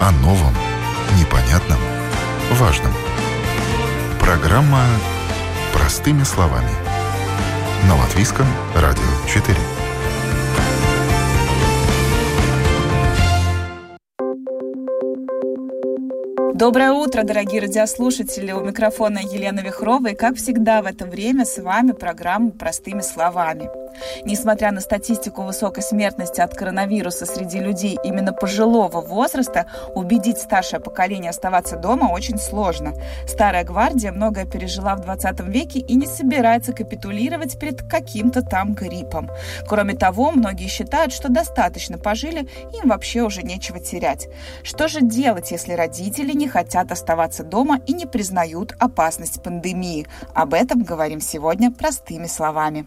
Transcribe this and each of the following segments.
О новом, непонятном, важном. Программа «Простыми словами». На Латвийском радио 4. Доброе утро, дорогие радиослушатели! У микрофона Елена Вихрова и, как всегда, в это время с вами программа «Простыми словами». Несмотря на статистику высокой смертности от коронавируса среди людей именно пожилого возраста, убедить старшее поколение оставаться дома очень сложно. Старая гвардия многое пережила в 20 веке и не собирается капитулировать перед каким-то там гриппом. Кроме того, многие считают, что достаточно пожили, им вообще уже нечего терять. Что же делать, если родители не хотят оставаться дома и не признают опасность пандемии? Об этом говорим сегодня простыми словами.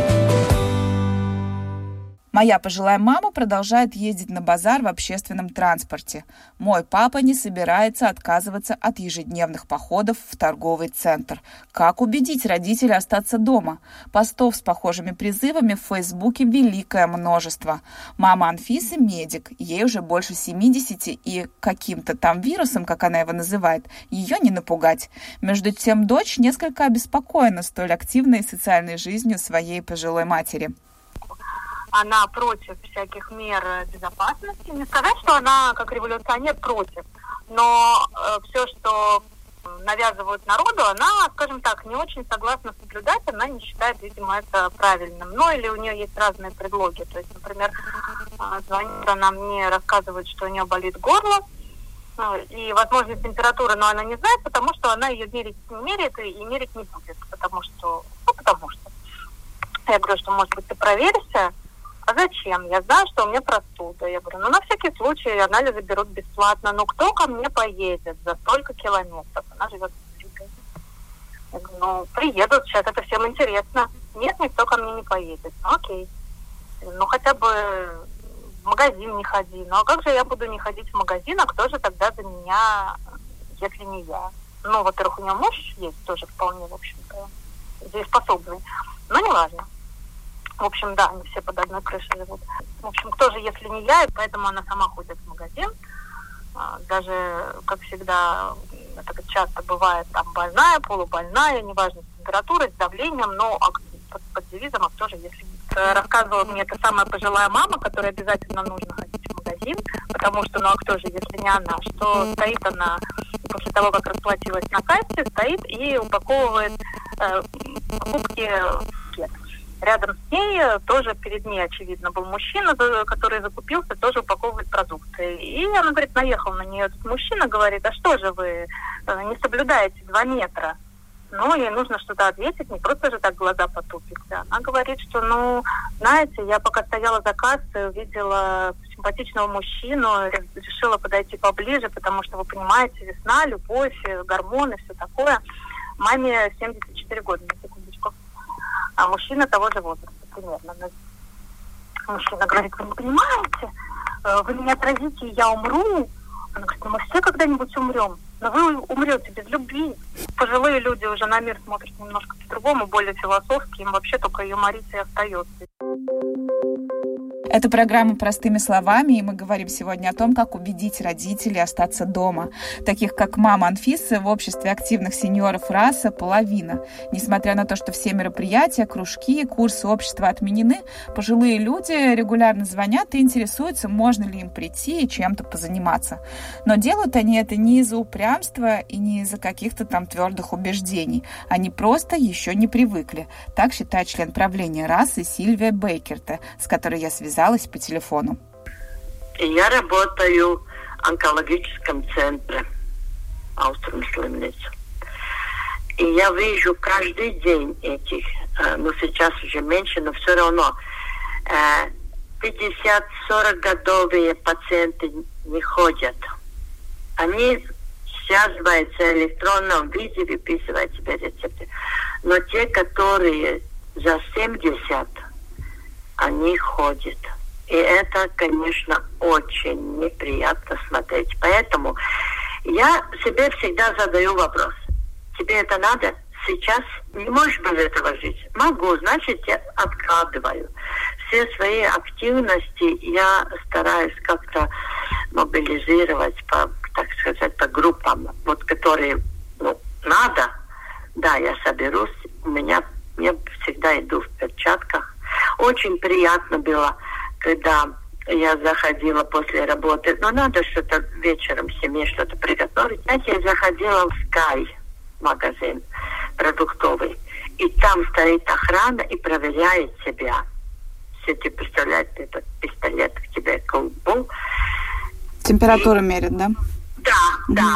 Моя пожилая мама продолжает ездить на базар в общественном транспорте. Мой папа не собирается отказываться от ежедневных походов в торговый центр. Как убедить родителей остаться дома? Постов с похожими призывами в Фейсбуке великое множество. Мама Анфисы – медик, ей уже больше 70, и каким-то там вирусом, как она его называет, ее не напугать. Между тем, дочь несколько обеспокоена столь активной социальной жизнью своей пожилой матери она против всяких мер безопасности. Не сказать, что она как революционер против, но э, все, что навязывают народу, она, скажем так, не очень согласна соблюдать, она не считает, видимо, это правильным. Ну, или у нее есть разные предлоги. То есть, например, э, звонит она мне, рассказывает, что у нее болит горло, ну, и, возможно, температура, но она не знает, потому что она ее мерить не меряет и мерить не будет, потому что, ну, потому что. Я говорю, что, может быть, ты проверишься, а зачем? Я знаю, что у меня простуда. Я говорю, ну на всякий случай анализы берут бесплатно. Но кто ко мне поедет за столько километров? Она живет в. Я говорю, ну приедут сейчас, это всем интересно. Нет, никто ко мне не поедет. Ну окей. Ну хотя бы в магазин не ходи. Ну а как же я буду не ходить в магазин, а кто же тогда за меня, если не я? Ну, во-первых, у нее муж есть тоже вполне, в общем-то, здесь способный. Но не важно. В общем, да, они все под одной крышей живут. В общем, кто же, если не я, и поэтому она сама ходит в магазин. А, даже, как всегда, это часто бывает, там больная, полубольная, неважно, с температурой, с давлением, но под, под девизом, а кто же, если э, рассказывала мне эта самая пожилая мама, которой обязательно нужно ходить в магазин, потому что, ну а кто же, если не она, что стоит она после того, как расплатилась на кассе, стоит и упаковывает э, покупки в пакет. Рядом с ней э, тоже перед ней, очевидно, был мужчина, который закупился, тоже упаковывает продукты. И она, говорит, наехал на нее этот мужчина, говорит, а что же вы э, не соблюдаете два метра? Ну, ей нужно что-то ответить, не просто же так глаза потупить. Она говорит, что, ну, знаете, я пока стояла за кассой, увидела симпатичного мужчину, решила подойти поближе, потому что, вы понимаете, весна, любовь, гормоны, все такое. Маме 74 года, на секундочку а мужчина того же возраста примерно. Мужчина говорит, вы не понимаете, э, вы меня отразите, я умру. Она говорит, ну мы все когда-нибудь умрем, но вы умрете без любви. Пожилые люди уже на мир смотрят немножко по-другому, более философски, им вообще только юморить и остается. Это программа «Простыми словами», и мы говорим сегодня о том, как убедить родителей остаться дома. Таких, как мама Анфисы, в обществе активных сеньоров раса половина. Несмотря на то, что все мероприятия, кружки, курсы общества отменены, пожилые люди регулярно звонят и интересуются, можно ли им прийти и чем-то позаниматься. Но делают они это не из-за упрямства и не из-за каких-то там твердых убеждений. Они просто еще не привыкли. Так считает член правления расы Сильвия Бейкерта, с которой я связалась связалась по телефону. Я работаю в онкологическом центре Ауструмслимница. И я вижу каждый день этих, э, ну сейчас уже меньше, но все равно 50-40 годовые пациенты не ходят. Они связываются в электронном виде, выписывают себе рецепты. Но те, которые за 70, они ходят. И это, конечно, очень неприятно смотреть. Поэтому я себе всегда задаю вопрос. тебе это надо сейчас, не можешь без этого жить. Могу, значит, я откладываю. Все свои активности я стараюсь как-то мобилизировать по, так сказать, по группам, вот которые ну, надо, да, я соберусь, у меня я всегда иду в перчатках. Очень приятно было, когда я заходила после работы, но надо что-то вечером семье что-то приготовить. Знаете, я заходила в Sky магазин продуктовый, и там стоит охрана и проверяет себя. Все тебе представляют, этот пистолет к тебе колбу. Температуру и, мерит, да? Да, угу. да.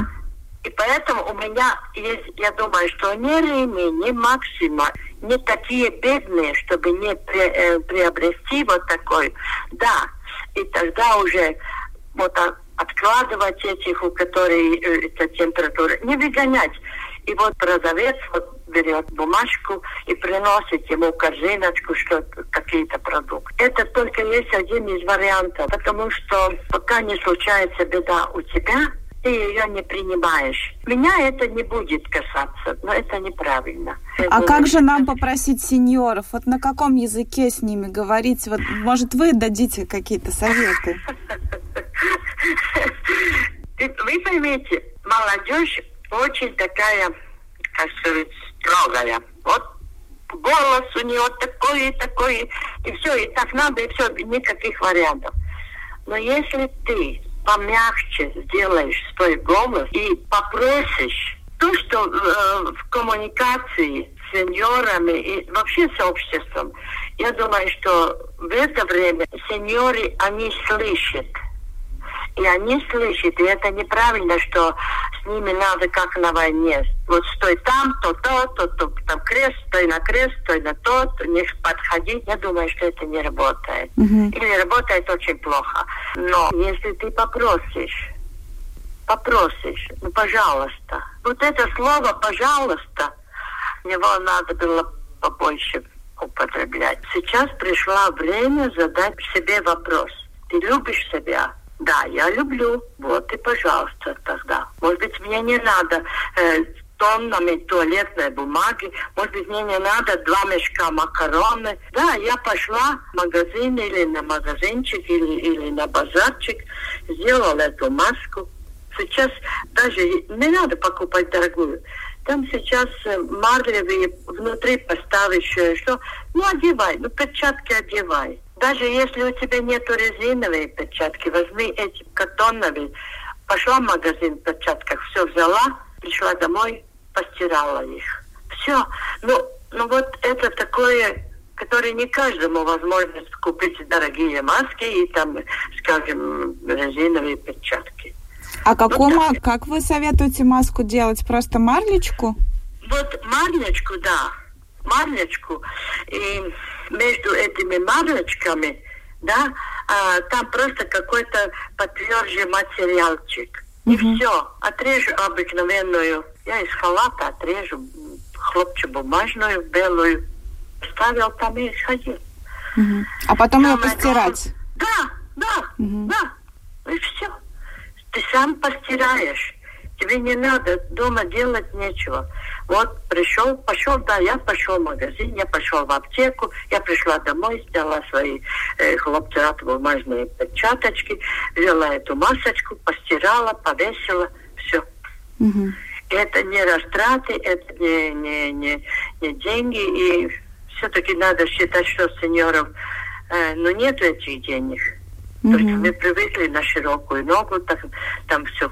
И поэтому у меня есть, я думаю, что ни Рими, ни Максима не такие бедные, чтобы не при, э, приобрести вот такой. Да, и тогда уже вот откладывать этих, у которых э, эта температура, не выгонять. И вот продавец вот берет бумажку и приносит ему корзиночку, что какие-то продукты. Это только есть один из вариантов, потому что пока не случается беда у тебя, ты ее не принимаешь. Меня это не будет касаться, но это неправильно. А это как же нам попросить сеньоров? Вот на каком языке с ними говорить? Вот, может, вы дадите какие-то советы? Вы поймите, молодежь очень такая, как сказать, строгая. Вот голос у нее такой и такой, и все, и так надо, и все, никаких вариантов. Но если ты помягче сделаешь свой голос и попросишь то, что э, в коммуникации с сеньорами и вообще с обществом, я думаю, что в это время сеньоры, они слышат и они слышат, и это неправильно, что с ними надо как на войне. Вот стой там, то то, то, то там крест, стой на крест, стой на тот, не подходи. Я думаю, что это не работает. Uh-huh. Или работает очень плохо. Но если ты попросишь, попросишь, ну, пожалуйста. Вот это слово «пожалуйста», его надо было побольше употреблять. Сейчас пришло время задать себе вопрос. Ты любишь себя? Да, я люблю. Вот и пожалуйста тогда. Может быть, мне не надо э, тоннами туалетной бумаги. Может быть, мне не надо два мешка макароны. Да, я пошла в магазин или на магазинчик, или, или на базарчик, сделала эту маску. Сейчас даже не надо покупать дорогую. Там сейчас э, марлевые внутри поставишь, что, ну, одевай, ну, перчатки одевай. Даже если у тебя нету резиновые перчатки, возьми эти картоновые. Пошла в магазин в перчатках, все взяла, пришла домой, постирала их. Все. Ну, ну вот это такое, которое не каждому возможно купить дорогие маски и там, скажем, резиновые перчатки. А ну, как вы советуете маску делать? Просто марлечку? Вот марлечку, да. Марлечку. И между этими марлечками, да, а, там просто какой-то потверже материалчик. И угу. все. Отрежу обыкновенную. Я из халата отрежу хлопчебумажную, белую. Ставил там и сходил. Угу. А потом там ее постирать? Да, да, угу. да. И все. Ты сам постираешь. Тебе не надо дома делать нечего. Вот пришел, пошел, да, я пошел в магазин, я пошел в аптеку, я пришла домой, сделала свои э, хлопчатобумажные перчаточки, взяла эту масочку, постирала, повесила, все. Угу. Это не растраты, это не, не, не, не деньги, и все-таки надо считать, что сеньоров, э, ну, нет этих денег. Mm-hmm. То есть мы привыкли на широкую ногу, так, там все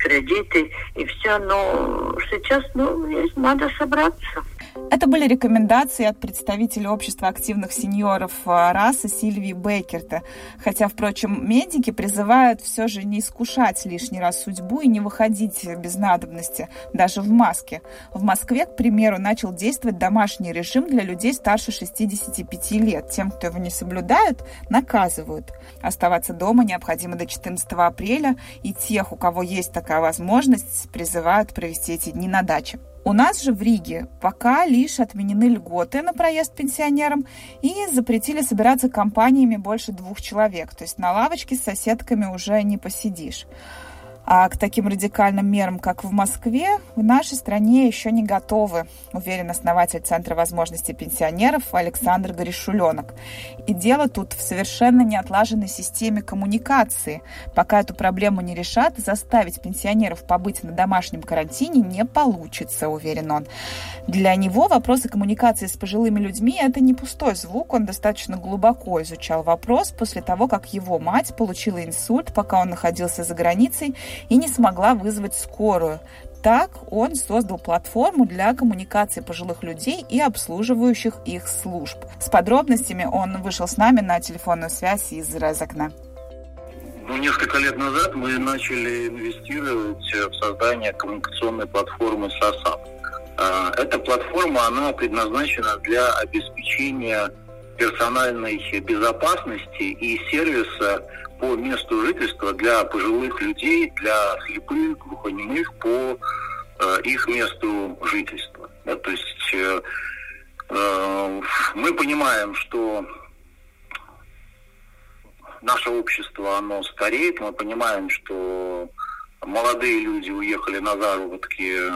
кредиты и все. Но сейчас, ну, надо собраться. Это были рекомендации от представителя общества активных сеньоров э, расы Сильвии Беккерта. Хотя, впрочем, медики призывают все же не искушать лишний раз судьбу и не выходить без надобности, даже в маске. В Москве, к примеру, начал действовать домашний режим для людей старше 65 лет. Тем, кто его не соблюдает, наказывают. Оставаться дома необходимо до 14 апреля, и тех, у кого есть такая возможность, призывают провести эти дни на даче. У нас же в Риге пока лишь отменены льготы на проезд пенсионерам и запретили собираться компаниями больше двух человек. То есть на лавочке с соседками уже не посидишь. А к таким радикальным мерам, как в Москве, в нашей стране еще не готовы, уверен основатель Центра возможностей пенсионеров Александр Горишуленок. И дело тут в совершенно неотлаженной системе коммуникации. Пока эту проблему не решат, заставить пенсионеров побыть на домашнем карантине не получится, уверен он. Для него вопросы коммуникации с пожилыми людьми – это не пустой звук, он достаточно глубоко изучал вопрос после того, как его мать получила инсульт, пока он находился за границей и не смогла вызвать скорую. Так он создал платформу для коммуникации пожилых людей и обслуживающих их служб. С подробностями он вышел с нами на телефонную связь из Резакна. Ну, несколько лет назад мы начали инвестировать в создание коммуникационной платформы САСАП. Эта платформа, она предназначена для обеспечения персональной безопасности и сервиса по месту жительства для пожилых людей, для слепых, глухонемых по э, их месту жительства. Да, то есть э, э, мы понимаем, что наше общество, оно стареет, мы понимаем, что молодые люди уехали на заработки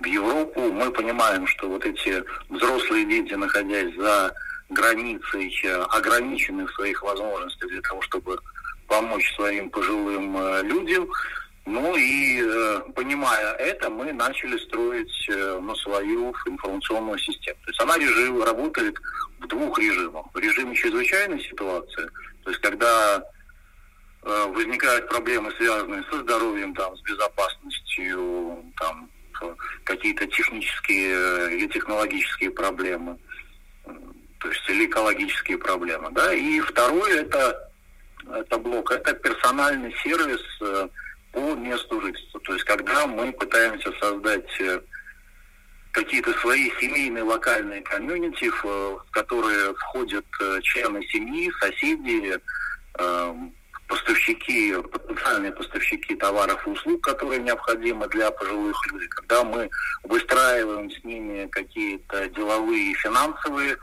в Европу, мы понимаем, что вот эти взрослые дети, находясь за границей, ограничены в своих возможностях для того, чтобы помочь своим пожилым э, людям. Ну и э, понимая это, мы начали строить э, на свою информационную систему. То есть она режим, работает в двух режимах. В режиме чрезвычайной ситуации, то есть когда возникают проблемы, связанные со здоровьем, там, с безопасностью, там, какие-то технические или технологические проблемы, то есть или экологические проблемы. Да? И второе это это блок, это персональный сервис э, по месту жительства. То есть когда мы пытаемся создать э, какие-то свои семейные локальные комьюнити, в которые входят э, члены семьи, соседи, поставщики, потенциальные поставщики товаров и услуг, которые необходимы для пожилых людей. Когда мы выстраиваем с ними какие-то деловые и финансовые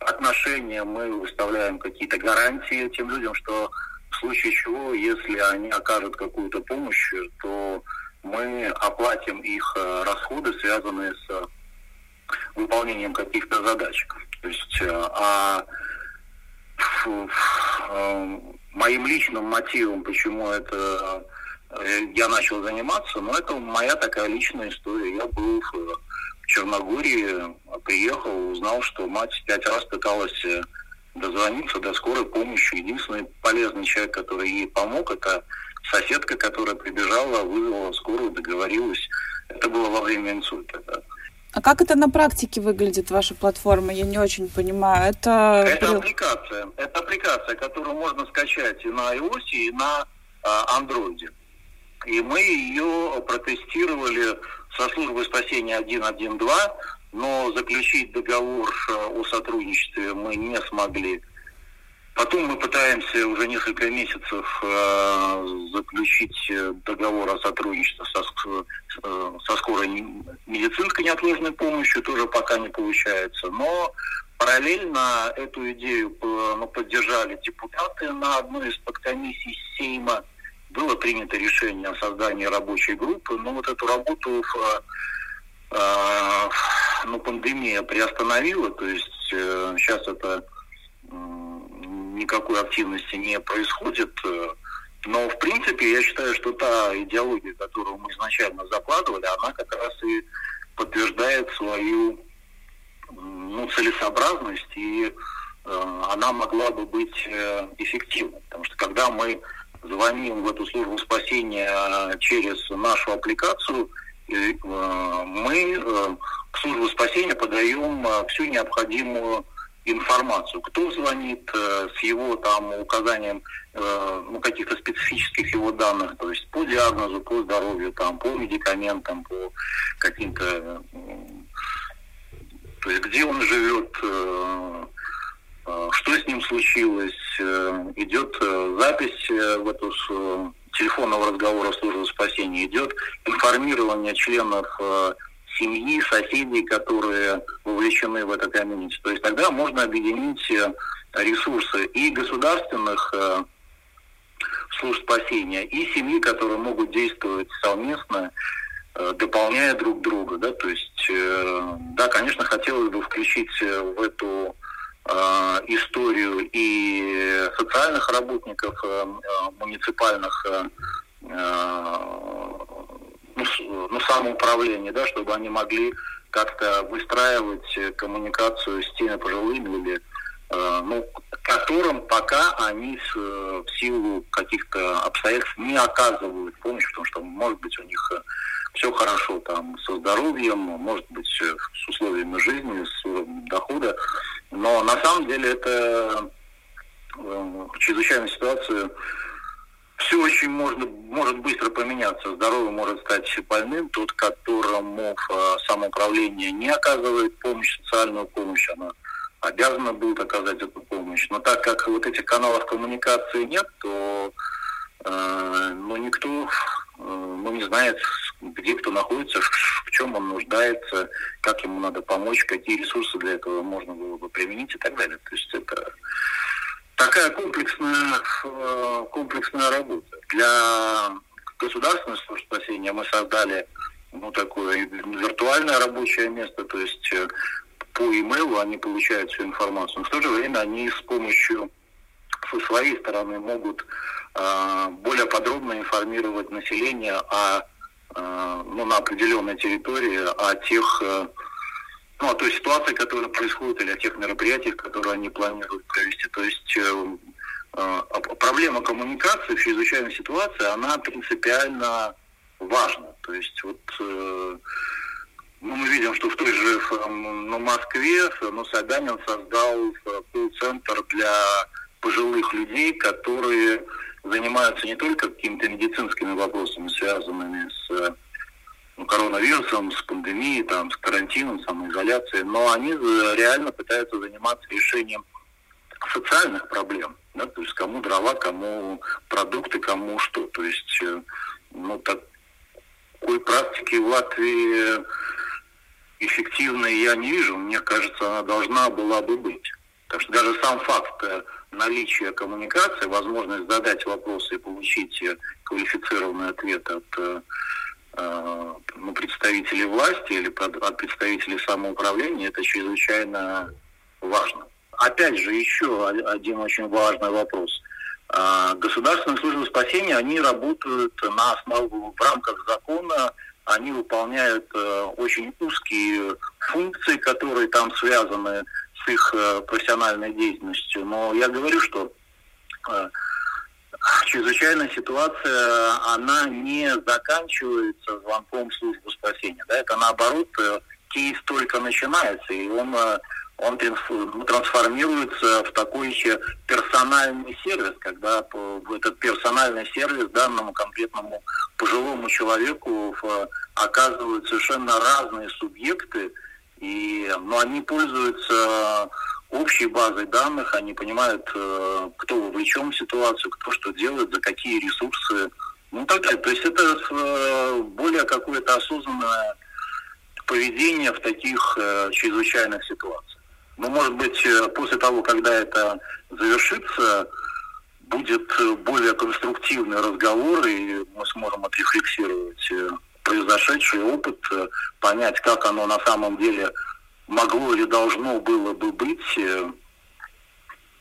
отношения, мы выставляем какие-то гарантии тем людям, что в случае чего, если они окажут какую-то помощь, то мы оплатим их э, расходы, связанные с выполнением каких-то задач. То есть, э, а э, моим личным мотивом, почему это я начал заниматься, но это моя такая личная история. Я был в Черногории, приехал, узнал, что мать пять раз пыталась дозвониться до скорой помощи. Единственный полезный человек, который ей помог, это соседка, которая прибежала, вызвала скорую, договорилась. Это было во время инсульта. Да. А как это на практике выглядит, ваша платформа? Я не очень понимаю. Это, это аппликация. Это аппликация, которую можно скачать и на iOS, и на а, Android. И мы ее протестировали со службой спасения 112 но заключить договор э, о сотрудничестве мы не смогли. Потом мы пытаемся уже несколько месяцев э, заключить э, договор о сотрудничестве со, со скорой медицинской неотложной помощью, тоже пока не получается. Но параллельно эту идею ну, поддержали депутаты на одной из подкомиссий Сейма. Было принято решение о создании рабочей группы, но вот эту работу ну, пандемия приостановила, то есть э, сейчас это никакой активности не происходит. Но, в принципе, я считаю, что та идеология, которую мы изначально закладывали, она как раз и подтверждает свою ну, целесообразность, и э, она могла бы быть э, эффективной. Потому что когда мы звоним в эту службу спасения через нашу аппликацию, э, мы э, к службе спасения подаем э, всю необходимую информацию, кто звонит э, с его там указанием э, ну, каких-то специфических его данных, то есть по диагнозу, по здоровью, там, по медикаментам, по каким-то, то есть где он живет, что с ним случилось, идет запись в эту телефонного разговора службы спасения, идет информирование членов семьи, соседей, которые вовлечены в это комьюнити. То есть тогда можно объединить э, ресурсы и государственных э, служб спасения, и семьи, которые могут действовать совместно, э, дополняя друг друга, да, то есть, э, да, конечно, хотелось бы включить в эту историю и социальных работников муниципальных ну, ну, самоуправления, да, чтобы они могли как-то выстраивать коммуникацию с теми пожилыми или Э, ну, которым пока они с, в силу каких-то обстоятельств не оказывают помощь, потому что, может быть, у них э, все хорошо там со здоровьем, может быть, э, с условиями жизни, с уровнем дохода, но на самом деле это чрезвычайной ситуации все очень можно, может быстро поменяться. Здоровый может стать больным. Тот, которому самоуправление не оказывает помощь, социальную помощь, она обязана будет оказать эту помощь. Но так как вот этих каналов коммуникации нет, то э, ну, никто э, ну, не знает, где кто находится, в чем он нуждается, как ему надо помочь, какие ресурсы для этого можно было бы применить и так далее. То есть это такая комплексная, э, комплексная работа. Для государственной службы спасения мы создали ну, такое виртуальное рабочее место, то есть э, по имейлу они получают всю информацию. Но в то же время они с помощью со своей стороны могут э, более подробно информировать население о, ну, на определенной территории, о тех, э, ну, о той ситуации, которая происходит, или о тех мероприятиях, которые они планируют провести. То есть э, э, проблема коммуникации в чрезвычайной ситуации, она принципиально важна. То есть вот э, ну, мы видим, что в той же ну, Москве ну, Собянин создал колл-центр для пожилых людей, которые занимаются не только какими-то медицинскими вопросами, связанными с ну, коронавирусом, с пандемией, там, с карантином, самоизоляцией, но они реально пытаются заниматься решением социальных проблем. Да, то есть кому дрова, кому продукты, кому что. То есть, э, ну, такой практики в Латвии эффективной я не вижу. Мне кажется, она должна была бы быть. Так что даже сам факт э, наличия коммуникации, возможность задать вопросы и получить э, квалифицированный ответ от э, ну, представителей власти или от представителей самоуправления, это чрезвычайно важно. Опять же, еще один очень важный вопрос. А, государственные службы спасения, они работают на основе, в рамках закона они выполняют э, очень узкие функции, которые там связаны с их э, профессиональной деятельностью. Но я говорю, что э, чрезвычайная ситуация, она не заканчивается звонком службы спасения. Да? Это наоборот, э, кейс только начинается, и он он трансформируется в такой еще персональный сервис, когда в этот персональный сервис данному конкретному пожилому человеку оказывают совершенно разные субъекты, и ну, они пользуются общей базой данных, они понимают, э, кто вовлечен в ситуацию, кто что делает, за какие ресурсы, ну так далее. То есть это э, более какое-то осознанное поведение в таких э, чрезвычайных ситуациях. Но, может быть, после того, когда это завершится, будет более конструктивный разговор, и мы сможем отрефлексировать произошедший опыт, понять, как оно на самом деле могло или должно было бы быть.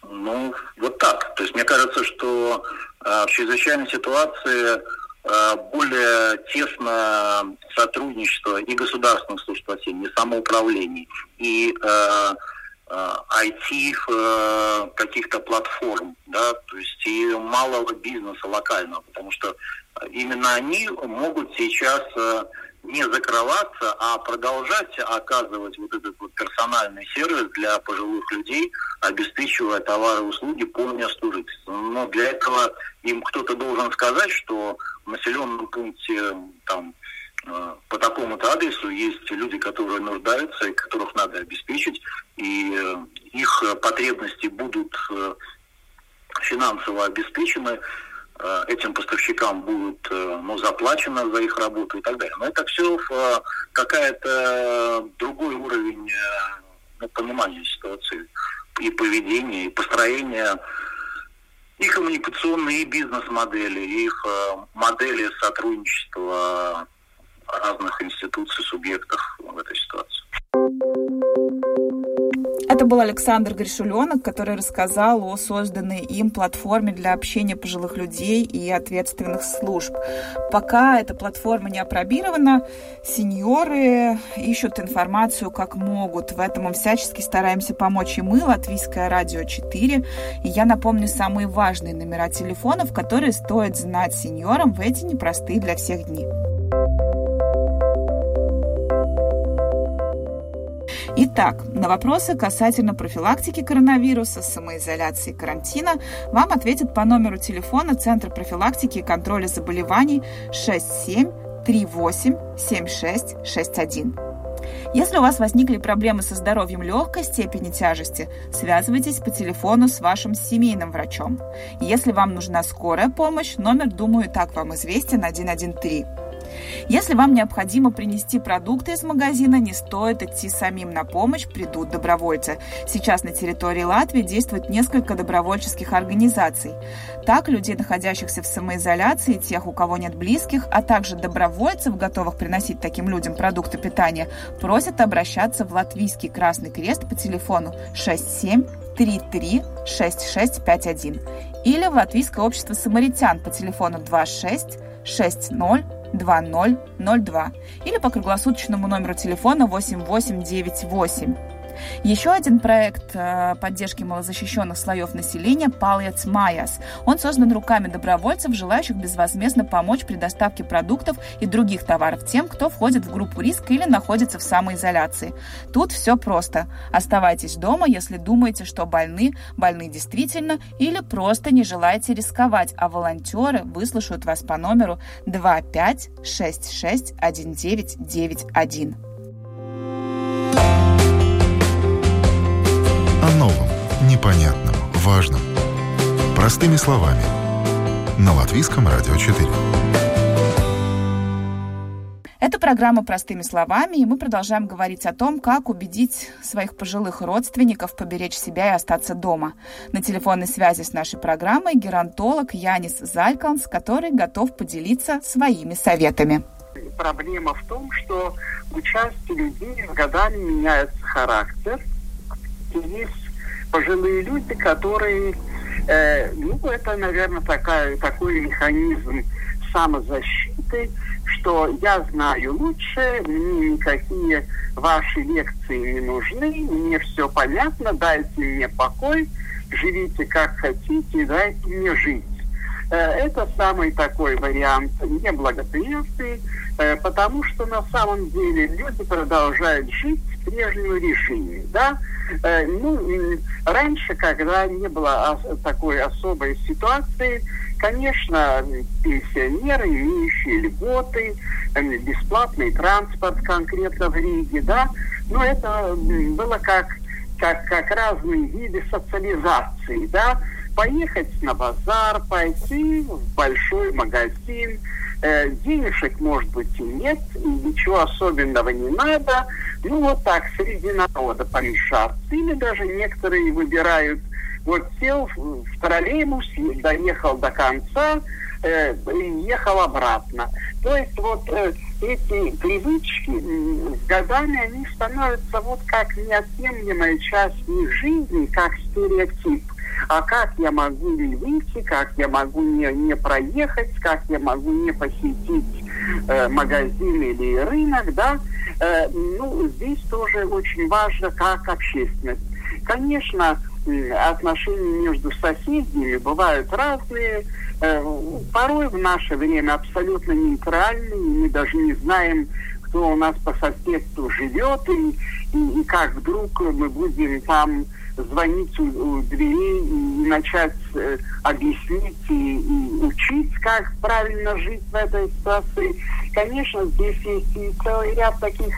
Ну, вот так. То есть мне кажется, что в чрезвычайной ситуации более тесно сотрудничество и государственных служб спасения, и самоуправлений, и IT э, э, каких-то платформ, да, то есть и малого бизнеса локального, потому что именно они могут сейчас э, не закрываться, а продолжать оказывать вот этот вот персональный сервис для пожилых людей, обеспечивая товары и услуги по месту жительства. Но для этого им кто-то должен сказать, что в населенном пункте там по такому-то адресу есть люди, которые нуждаются и которых надо обеспечить, и э, их потребности будут э, финансово обеспечены, э, этим поставщикам будет ну, заплачено за их работу и так далее. Но это все какая-то другой уровень ну, понимания ситуации и поведения, и построения и коммуникационные, и бизнес-модели, и их э, модели сотрудничества разных институций, субъектов в этой ситуации. Это был Александр Гришуленок, который рассказал о созданной им платформе для общения пожилых людей и ответственных служб. Пока эта платформа не опробирована, сеньоры ищут информацию как могут. В этом мы всячески стараемся помочь и мы, Латвийское радио 4. И я напомню самые важные номера телефонов, которые стоит знать сеньорам в эти непростые для всех дни. Итак, на вопросы касательно профилактики коронавируса, самоизоляции и карантина вам ответят по номеру телефона Центра профилактики и контроля заболеваний 67 38 76 61. Если у вас возникли проблемы со здоровьем легкой степени тяжести, связывайтесь по телефону с вашим семейным врачом. Если вам нужна скорая помощь, номер, думаю, так вам известен 113. Если вам необходимо принести продукты из магазина, не стоит идти самим на помощь, придут добровольцы. Сейчас на территории Латвии действует несколько добровольческих организаций. Так, людей, находящихся в самоизоляции, тех, у кого нет близких, а также добровольцев, готовых приносить таким людям продукты питания, просят обращаться в Латвийский Красный Крест по телефону 67 33 6651 или в Латвийское общество самаритян по телефону 26 60 2002 или по круглосуточному номеру телефона 8898. Еще один проект э, поддержки малозащищенных слоев населения «Палец Майас». Он создан руками добровольцев, желающих безвозмездно помочь при доставке продуктов и других товаров тем, кто входит в группу риска или находится в самоизоляции. Тут все просто. Оставайтесь дома, если думаете, что больны, больны действительно, или просто не желаете рисковать, а волонтеры выслушают вас по номеру 25661991. Непонятном, важном. Простыми словами. На Латвийском радио 4. Это программа «Простыми словами», и мы продолжаем говорить о том, как убедить своих пожилых родственников поберечь себя и остаться дома. На телефонной связи с нашей программой геронтолог Янис Зальканс, который готов поделиться своими советами. Проблема в том, что у части людей с годами меняется характер – есть пожилые люди, которые, э, ну, это, наверное, такая, такой механизм самозащиты, что я знаю лучше, мне никакие ваши лекции не нужны, мне все понятно, дайте мне покой, живите как хотите, дайте мне жить. Э, это самый такой вариант неблагоприятный, э, потому что на самом деле люди продолжают жить в прежнем режиме, да, Э, ну, раньше, когда не было такой особой ситуации, конечно, пенсионеры, имеющие льготы, э, бесплатный транспорт конкретно в Риге, да, но это было как, как, как разные виды социализации, да, поехать на базар, пойти в большой магазин, э, денежек, может быть, и нет, и ничего особенного не надо. Ну, вот так, среди народа помешаться. Или даже некоторые выбирают, вот сел в, в троллейбус, доехал до конца, э, ехал обратно. То есть вот э, эти привычки с годами, они становятся вот как неотъемлемая часть их жизни, как стереотип а как я могу не выйти, как я могу не, не проехать, как я могу не посетить э, магазин или рынок, да, э, ну, здесь тоже очень важно, как общественность. Конечно, отношения между соседями бывают разные, э, порой в наше время абсолютно нейтральные, мы даже не знаем, кто у нас по соседству живет, и, и, и как вдруг мы будем там звонить у, у дверей и начать э, объяснить и, и учить, как правильно жить в этой ситуации. Конечно, здесь есть и целый ряд таких,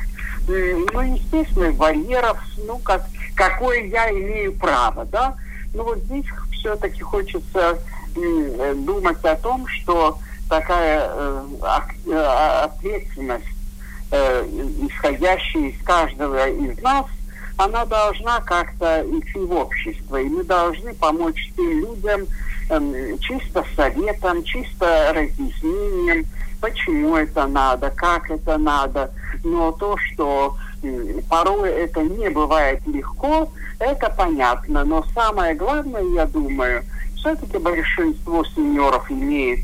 э, ну, естественно, барьеров, ну, как, какое я имею право, да. Но вот здесь все-таки хочется э, думать о том, что такая э, э, ответственность, э, исходящая из каждого из нас, она должна как-то идти в общество. И мы должны помочь тем людям э, чисто советом, чисто разъяснением, почему это надо, как это надо. Но то, что порой это не бывает легко, это понятно. Но самое главное, я думаю, все-таки большинство сеньоров имеет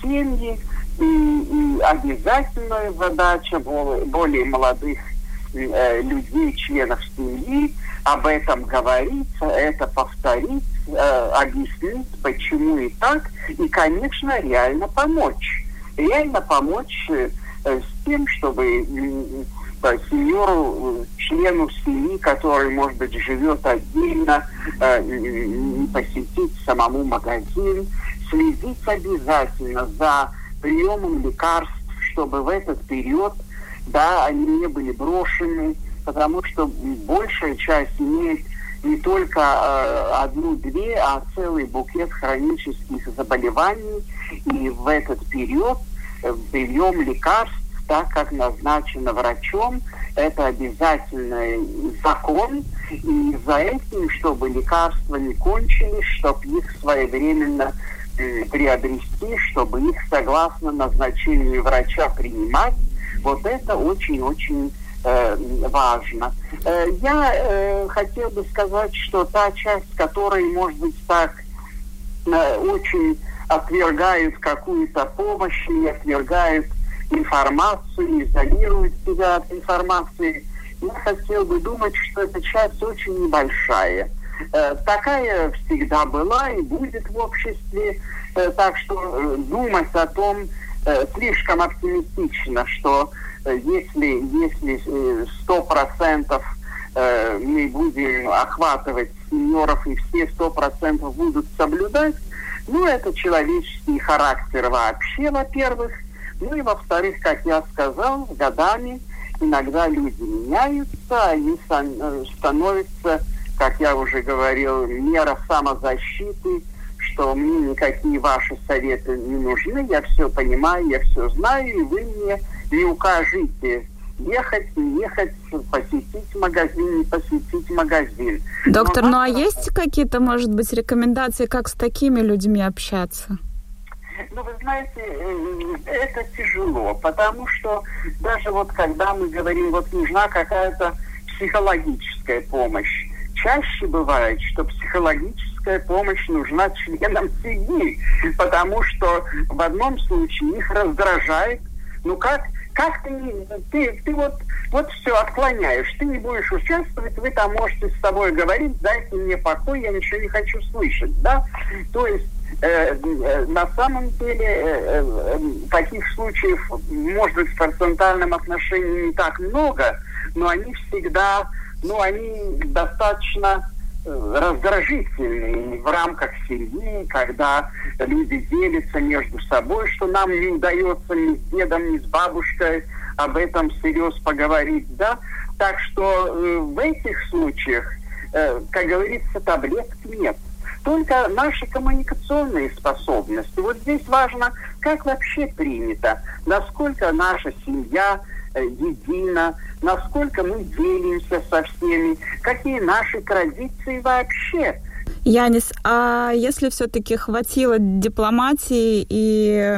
семьи, и, и обязательная задача более, молодых э, людей, членов семьи, об этом говорить, это повторить, э, объяснить, почему и так, и, конечно, реально помочь. Реально помочь э, с тем, чтобы э, сеньору, члену семьи, который, может быть, живет отдельно, э, посетить самому магазин, следить обязательно за приемом лекарств, чтобы в этот период, да, они не были брошены, потому что большая часть имеет не только э, одну-две, а целый букет хронических заболеваний. И в этот период э, прием лекарств, так как назначено врачом, это обязательный закон. И за этим, чтобы лекарства не кончились, чтобы их своевременно э, приобрести, чтобы их согласно назначению врача принимать, вот это очень-очень э, важно. Э, я э, хотел бы сказать, что та часть, которая, может быть, так э, очень отвергают какую-то помощь и отвергают информацию, изолируют себя от информации, я хотел бы думать, что эта часть очень небольшая. Э, такая всегда была и будет в обществе, э, так что э, думать о том слишком оптимистично, что Э, если если э, сто процентов э, мы будем охватывать сеньоров и все сто процентов будут соблюдать, ну, это человеческий характер вообще, во-первых. Ну и во-вторых, как я сказал, годами иногда люди меняются, они становятся, как я уже говорил, мера самозащиты, что мне никакие ваши советы не нужны, я все понимаю, я все знаю, и вы мне не укажите ехать, не ехать, посетить магазин, не посетить магазин. Доктор, Но ну а есть какие-то, может быть, рекомендации, как с такими людьми общаться? Ну, вы знаете, э, это тяжело, потому что даже вот когда мы говорим, вот нужна какая-то психологическая помощь, чаще бывает, что психологическая помощь нужна членам семьи, потому что в одном случае их раздражает, ну как, как ты, ты, ты вот, вот все отклоняешь, ты не будешь участвовать, вы там можете с собой говорить, дайте мне покой, я ничего не хочу слышать, да? То есть э, э, на самом деле э, таких случаев, может быть, в процентальном отношении не так много, но они всегда, ну, они достаточно раздражительный в рамках семьи, когда люди делятся между собой, что нам не удается ни с дедом, ни с бабушкой об этом всерьез поговорить, да. Так что э, в этих случаях, э, как говорится, таблеток нет. Только наши коммуникационные способности. Вот здесь важно, как вообще принято, насколько наша семья Э, едино, насколько мы делимся со всеми, какие наши традиции вообще. Янис, а если все-таки хватило дипломатии и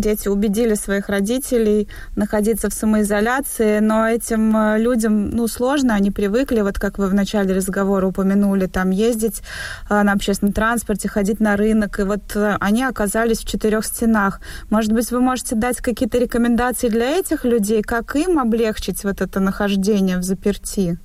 дети убедили своих родителей находиться в самоизоляции, но этим э, людям ну, сложно, они привыкли, вот как вы в начале разговора упомянули, там ездить э, на общественном транспорте, ходить на рынок, и вот э, они оказались в четырех стенах. Может быть, вы можете дать какие-то рекомендации для этих людей, как им облегчить вот это нахождение в заперти?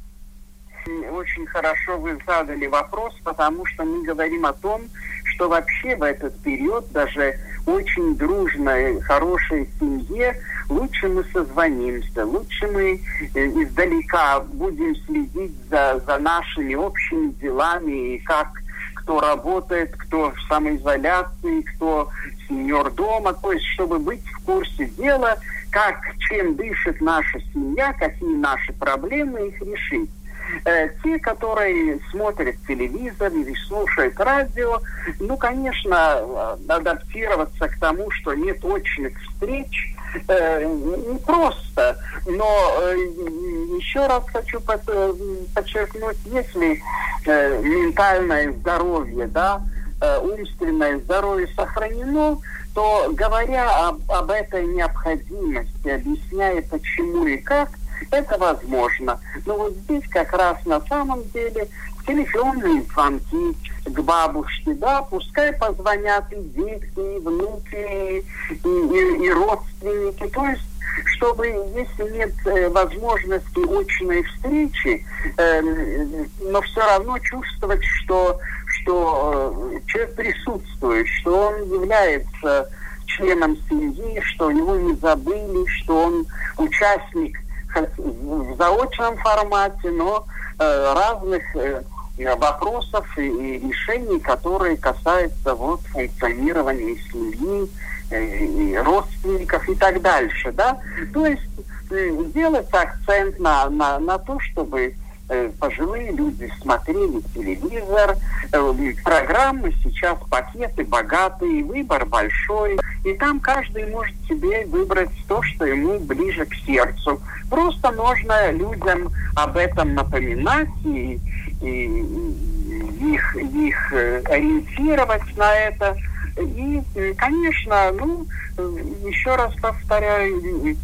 Очень хорошо вы задали вопрос, потому что мы говорим о том, что вообще в этот период даже очень дружной, хорошей семье лучше мы созвонимся, лучше мы э, издалека будем следить за, за нашими общими делами и как кто работает, кто в самоизоляции, кто сеньор дома, то есть чтобы быть в курсе дела, как, чем дышит наша семья, какие наши проблемы, их решить. Э, те, которые смотрят телевизор или слушают радио, ну, конечно, адаптироваться к тому, что нет очных встреч, э, не просто. Но э, еще раз хочу э, подчеркнуть, если э, ментальное здоровье, да, э, умственное здоровье сохранено, то говоря об, об этой необходимости, объясняя почему и как, это возможно. Но вот здесь как раз на самом деле телефонные звонки к бабушке, да, пускай позвонят и дети, и внуки, и, и, и родственники. То есть чтобы, если нет э, возможности очной встречи, э, но все равно чувствовать, что, что э, человек присутствует, что он является членом семьи, что его не забыли, что он участник в заочном формате, но э, разных э, вопросов и, решений, которые касаются вот функционирования семьи, э, и родственников и так дальше, да. То есть сделать акцент на, на, на то, чтобы пожилые люди смотрели телевизор, программы сейчас пакеты богатые, выбор большой, и там каждый может себе выбрать то, что ему ближе к сердцу. Просто нужно людям об этом напоминать и, и их, их э, ориентировать на это. И, конечно, ну, еще раз повторяю,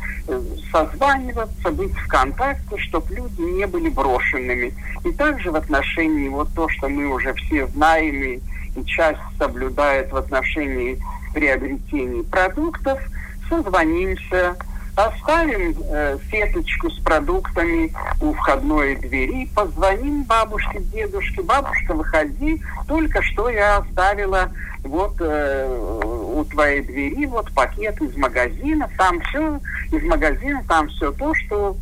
созваниваться, быть в контакте, чтобы люди не были брошенными. И также в отношении вот то, что мы уже все знаем и, и часть соблюдает в отношении приобретения продуктов, созвонимся, оставим э, сеточку с продуктами у входной двери, позвоним бабушке, дедушке, бабушка, выходи, только что я оставила вот э, у твоей двери вот пакет из магазина, там все из магазина, там все то, что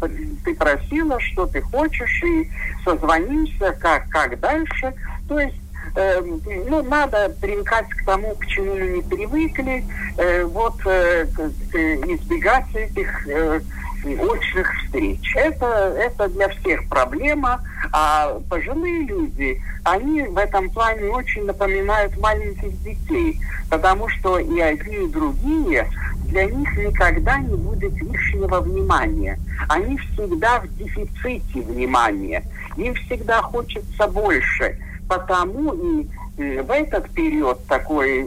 ты просила, что ты хочешь, и созвонимся, как, как дальше. То есть э, ну, надо привыкать к тому, к чему мы не привыкли, э, вот э, избегать этих э, очных встреч. Это, это для всех проблема, а пожилые люди, они в этом плане очень напоминают маленьких детей, потому что и одни, и другие для них никогда не будет лишнего внимания. Они всегда в дефиците внимания. Им всегда хочется больше. Потому и в этот период такой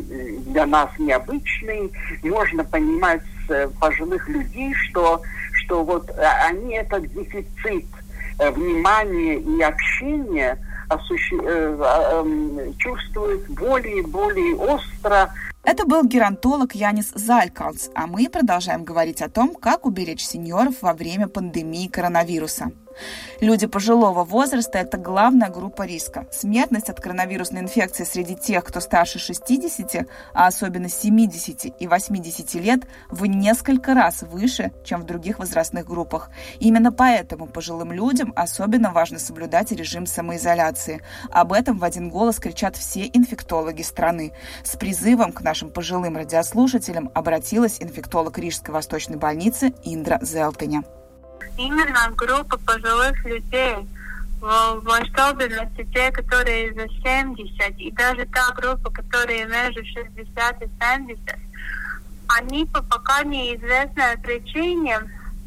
для нас необычный, можно понимать э, пожилых людей, что, что вот э, они этот дефицит э, внимания и общения осуществ... чувствуют более и более остро, это был геронтолог Янис Залькалс, а мы продолжаем говорить о том, как уберечь сеньоров во время пандемии коронавируса. Люди пожилого возраста – это главная группа риска. Смертность от коронавирусной инфекции среди тех, кто старше 60, а особенно 70 и 80 лет, в несколько раз выше, чем в других возрастных группах. Именно поэтому пожилым людям особенно важно соблюдать режим самоизоляции. Об этом в один голос кричат все инфектологи страны. С призывом к нашим пожилым радиослушателям обратилась инфектолог Рижской восточной больницы Индра Зелтеня именно группа пожилых людей, в, в особенности те, которые за 70, и даже та группа, которая между 60 и 70, они по пока неизвестной причине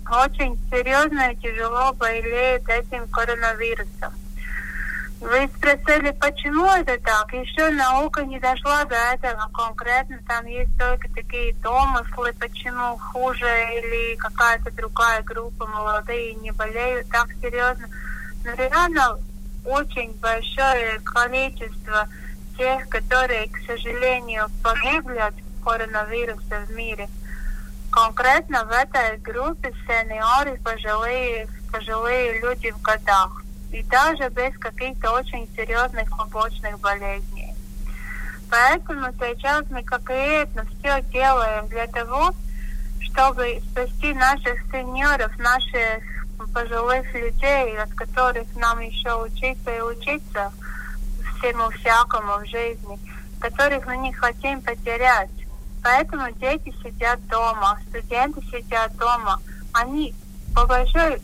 очень серьезно и тяжело болеют этим коронавирусом. Вы спросили, почему это так? Еще наука не дошла до этого конкретно. Там есть только такие домыслы, почему хуже или какая-то другая группа молодые не болеют так серьезно. Но реально очень большое количество тех, которые, к сожалению, погибли от коронавируса в мире. Конкретно в этой группе сеньоры, пожилые, пожилые люди в годах и даже без каких-то очень серьезных побочных болезней. Поэтому сейчас мы конкретно все делаем для того, чтобы спасти наших сеньоров, наших пожилых людей, от которых нам еще учиться и учиться всему всякому в жизни, которых мы не хотим потерять. Поэтому дети сидят дома, студенты сидят дома. Они по большой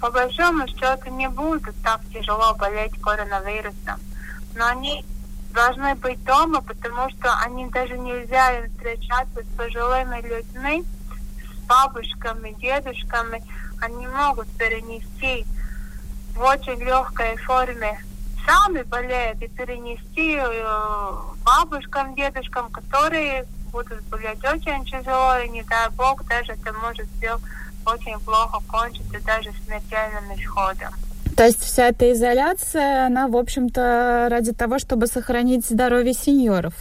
по большому счету не будут так тяжело болеть коронавирусом. Но они должны быть дома, потому что они даже нельзя им встречаться с пожилыми людьми, с бабушками, дедушками. Они могут перенести в очень легкой форме сами болеют и перенести э, бабушкам, дедушкам, которые будут болеть очень тяжело, и не дай бог, даже это может все очень плохо кончиться, даже смертельным исходом. То есть вся эта изоляция, она, в общем-то, ради того, чтобы сохранить здоровье сеньоров?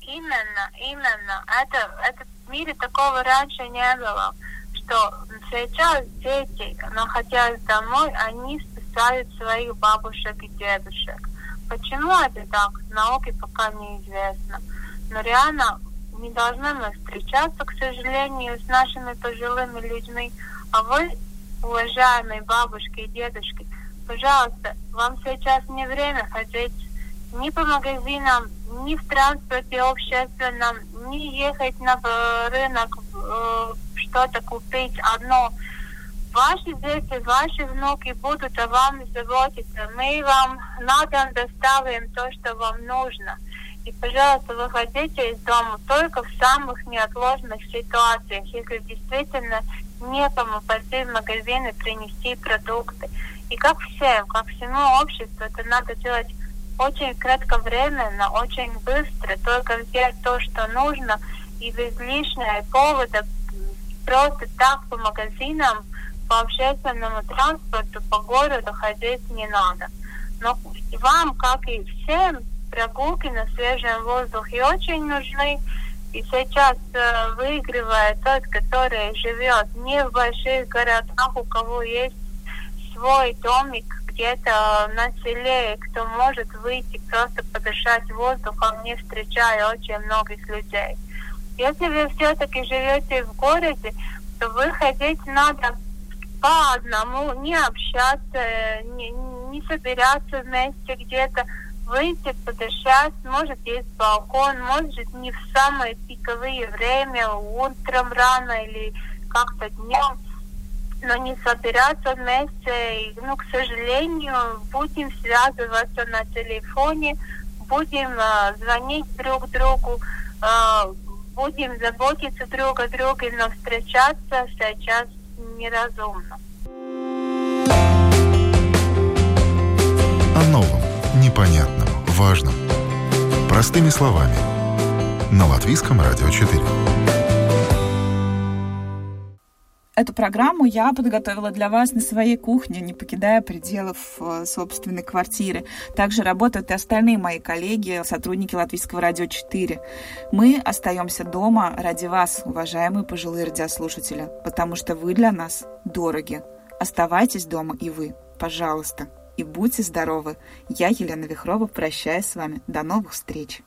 Именно, именно. Это, это в мире такого раньше не было, что сейчас дети, находясь домой, они спасают своих бабушек и дедушек. Почему это так, науке пока неизвестно. Но реально не должны мы встречаться, к сожалению, с нашими пожилыми людьми. А вы, уважаемые бабушки и дедушки, пожалуйста, вам сейчас не время ходить ни по магазинам, ни в транспорте общественном, ни ехать на рынок э, что-то купить одно. Ваши дети, ваши внуки будут о вам заботиться. Мы вам на дом доставим то, что вам нужно. И, пожалуйста, выходите из дома только в самых неотложных ситуациях, если действительно некому пойти в магазин и принести продукты. И как всем, как всему обществу, это надо делать очень кратковременно, очень быстро, только взять то, что нужно, и без лишнего повода просто так по магазинам, по общественному транспорту, по городу ходить не надо. Но вам, как и всем, прогулки на свежем воздухе очень нужны. И сейчас э, выигрывает тот, который живет не в больших городах, у кого есть свой домик где-то на селе, кто может выйти просто подышать воздухом, не встречая очень многих людей. Если вы все-таки живете в городе, то выходить надо по одному, не общаться, не, не собираться вместе где-то, выйти, подышать, может есть балкон, может не в самое пиковые время, утром рано или как-то днем, но не собираться вместе. И, ну, к сожалению, будем связываться на телефоне, будем э, звонить друг другу, э, будем заботиться друг о друге, но встречаться сейчас неразумно. О новом, непонятном, важном. Простыми словами. На Латвийском радио 4. Эту программу я подготовила для вас на своей кухне, не покидая пределов э, собственной квартиры. Также работают и остальные мои коллеги, сотрудники Латвийского радио 4. Мы остаемся дома ради вас, уважаемые пожилые радиослушатели, потому что вы для нас дороги. Оставайтесь дома и вы, пожалуйста. И будьте здоровы. Я, Елена Вихрова, прощаюсь с вами. До новых встреч.